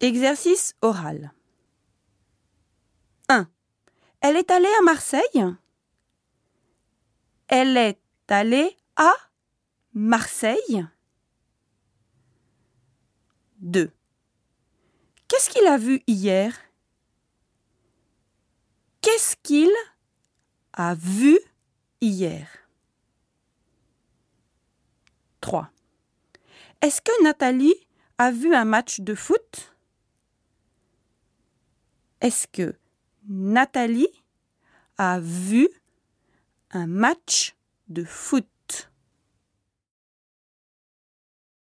Exercice oral. 1. Elle est allée à Marseille? Elle est allée à Marseille? 2. Qu'est-ce qu'il a vu hier? Qu'est-ce qu'il a vu hier? 3. Est-ce que Nathalie a vu un match de foot? Est-ce que Nathalie a vu un match de foot?